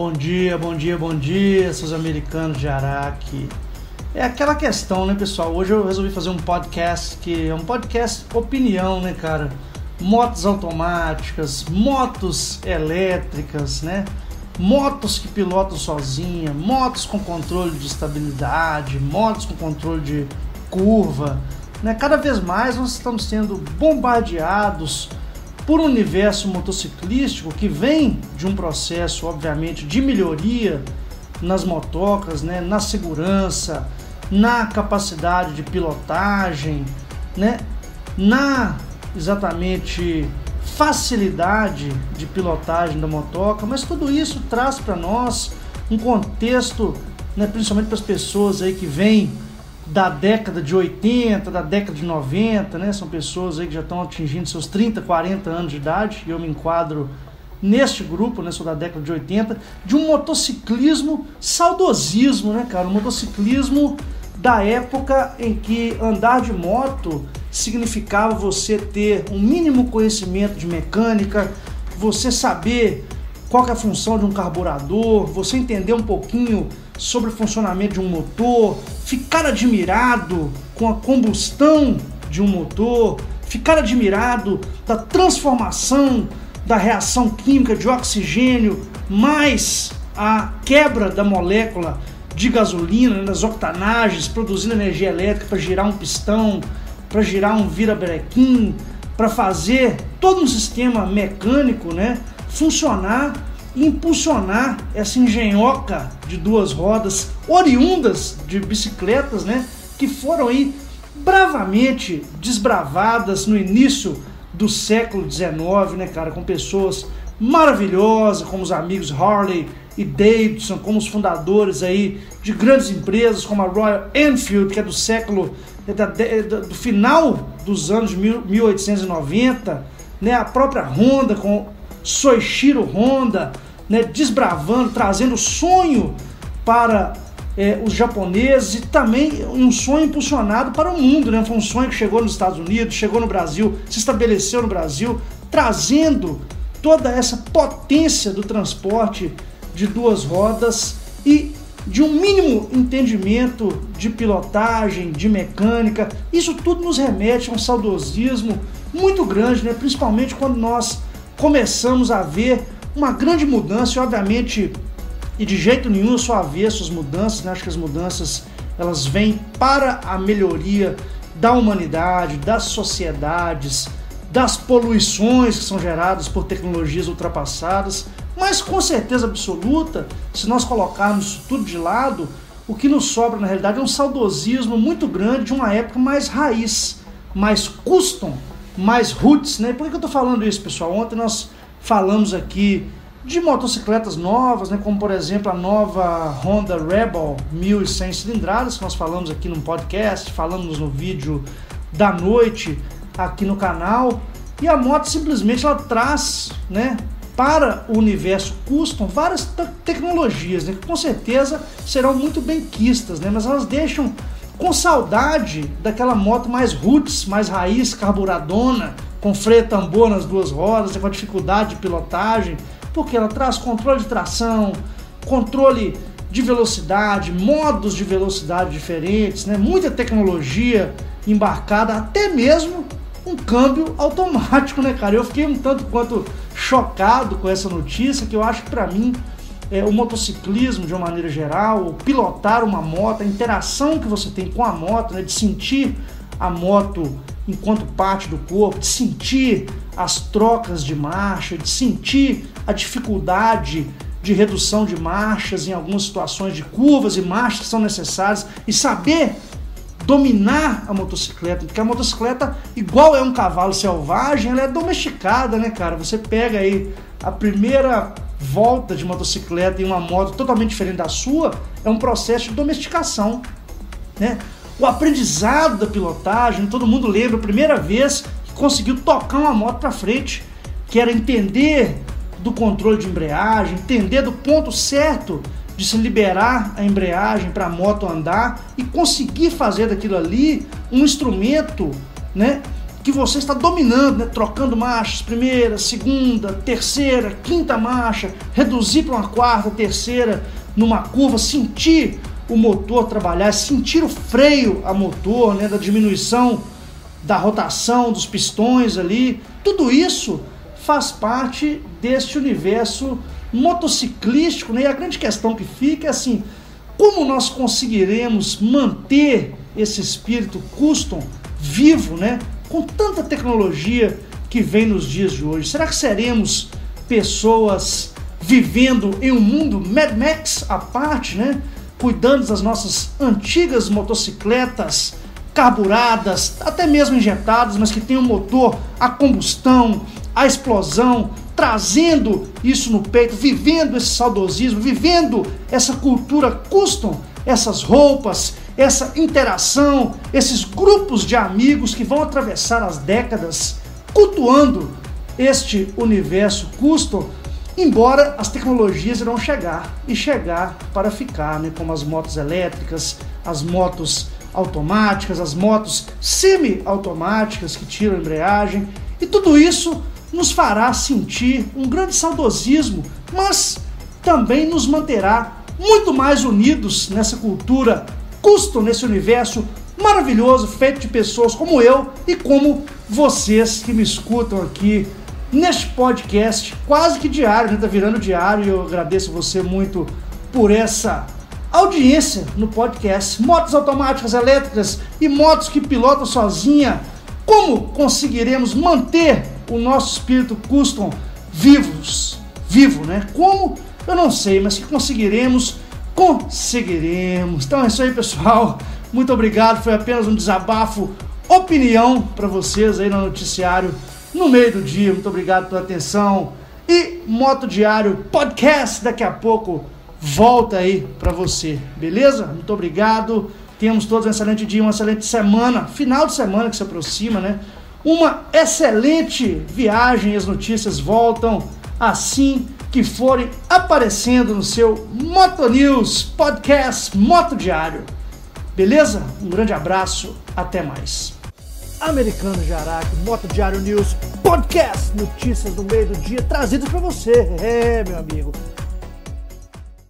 Bom dia, bom dia, bom dia, seus americanos de Araque. É aquela questão, né, pessoal? Hoje eu resolvi fazer um podcast que é um podcast opinião, né, cara? Motos automáticas, motos elétricas, né? Motos que pilotam sozinha, motos com controle de estabilidade, motos com controle de curva, né? Cada vez mais nós estamos sendo bombardeados por um universo motociclístico que vem de um processo, obviamente, de melhoria nas motocas, né, na segurança, na capacidade de pilotagem, né, na exatamente facilidade de pilotagem da motoca, mas tudo isso traz para nós um contexto, né, principalmente para as pessoas aí que vêm da década de 80, da década de 90, né? São pessoas aí que já estão atingindo seus 30, 40 anos de idade, e eu me enquadro neste grupo, né? Sou da década de 80, de um motociclismo saudosismo, né, cara? Um motociclismo da época em que andar de moto significava você ter um mínimo conhecimento de mecânica, você saber qual é a função de um carburador, você entender um pouquinho sobre o funcionamento de um motor, ficar admirado com a combustão de um motor, ficar admirado da transformação da reação química de oxigênio mais a quebra da molécula de gasolina né, nas octanagens, produzindo energia elétrica para girar um pistão, para girar um virabrequim, para fazer todo um sistema mecânico né, funcionar impulsionar essa engenhoca de duas rodas oriundas de bicicletas, né, que foram aí bravamente desbravadas no início do século XIX, né, cara, com pessoas maravilhosas, como os amigos Harley e Davidson, como os fundadores aí de grandes empresas como a Royal Enfield, que é do século é é do final dos anos 1890, né, a própria Honda com Soichiro Honda, né, desbravando, trazendo sonho para é, os japoneses e também um sonho impulsionado para o mundo. Né? Foi um sonho que chegou nos Estados Unidos, chegou no Brasil, se estabeleceu no Brasil, trazendo toda essa potência do transporte de duas rodas e de um mínimo entendimento de pilotagem, de mecânica. Isso tudo nos remete a um saudosismo muito grande, né? principalmente quando nós começamos a ver uma grande mudança, e obviamente, e de jeito nenhum eu sou avesso às mudanças, né? acho que as mudanças elas vêm para a melhoria da humanidade, das sociedades, das poluições que são geradas por tecnologias ultrapassadas, mas com certeza absoluta, se nós colocarmos tudo de lado, o que nos sobra na realidade é um saudosismo muito grande de uma época mais raiz, mais custom, mais roots, né? Por que eu estou falando isso, pessoal? Ontem nós falamos aqui de motocicletas novas, né, como por exemplo a nova Honda Rebel 1100 cilindradas, que nós falamos aqui no podcast, falamos no vídeo da noite aqui no canal. E a moto simplesmente ela traz, né, para o universo custom várias tecnologias, né, que com certeza serão muito bem quistas, né, mas elas deixam com saudade daquela moto mais roots, mais raiz, carburadona, com freio tambor nas duas rodas, com a dificuldade de pilotagem, porque ela traz controle de tração, controle de velocidade, modos de velocidade diferentes, né? muita tecnologia embarcada, até mesmo um câmbio automático, né, cara? Eu fiquei um tanto quanto chocado com essa notícia, que eu acho que para mim é, o motociclismo de uma maneira geral, pilotar uma moto, a interação que você tem com a moto, né, de sentir a moto enquanto parte do corpo, de sentir as trocas de marcha, de sentir a dificuldade de redução de marchas em algumas situações de curvas e marchas que são necessárias e saber dominar a motocicleta, porque a motocicleta, igual é um cavalo selvagem, ela é domesticada, né, cara? Você pega aí a primeira volta de motocicleta em uma moto totalmente diferente da sua, é um processo de domesticação, né? O aprendizado da pilotagem, todo mundo lembra a primeira vez que conseguiu tocar uma moto para frente, que era entender do controle de embreagem, entender do ponto certo de se liberar a embreagem para a moto andar e conseguir fazer daquilo ali um instrumento, né, que você está dominando, né? trocando marchas, primeira, segunda, terceira, quinta marcha, reduzir para uma quarta, terceira, numa curva, sentir o motor trabalhar, sentir o freio a motor, né? da diminuição da rotação dos pistões ali, tudo isso faz parte deste universo motociclístico, né? E a grande questão que fica é assim, como nós conseguiremos manter esse espírito custom vivo, né? com tanta tecnologia que vem nos dias de hoje? Será que seremos pessoas vivendo em um mundo Mad Max à parte, né? Cuidando das nossas antigas motocicletas carburadas, até mesmo injetadas, mas que tem um motor a combustão, a explosão, trazendo isso no peito, vivendo esse saudosismo, vivendo essa cultura custom, essas roupas, essa interação, esses grupos de amigos que vão atravessar as décadas cultuando este universo custom, embora as tecnologias irão chegar e chegar para ficar, né? como as motos elétricas, as motos automáticas, as motos semi-automáticas que tiram a embreagem, e tudo isso nos fará sentir um grande saudosismo, mas também nos manterá muito mais unidos nessa cultura custo nesse universo maravilhoso feito de pessoas como eu e como vocês que me escutam aqui neste podcast quase que diário, né? Tá virando diário e eu agradeço você muito por essa audiência no podcast. Motos automáticas elétricas e motos que pilotam sozinha. Como conseguiremos manter o nosso espírito custom vivos, vivo, né? Como? Eu não sei, mas que conseguiremos conseguiremos. Então é isso aí, pessoal. Muito obrigado. Foi apenas um desabafo, opinião para vocês aí no noticiário no meio do dia. Muito obrigado pela atenção. E Moto Diário Podcast daqui a pouco volta aí para você, beleza? Muito obrigado. Temos todos um excelente dia, uma excelente semana, final de semana que se aproxima, né? Uma excelente viagem. As notícias voltam assim que forem aparecendo no seu Moto News Podcast Moto Diário. Beleza? Um grande abraço, até mais. Americano de Araque, Moto Diário News Podcast, notícias no meio do dia trazidas para você. É, meu amigo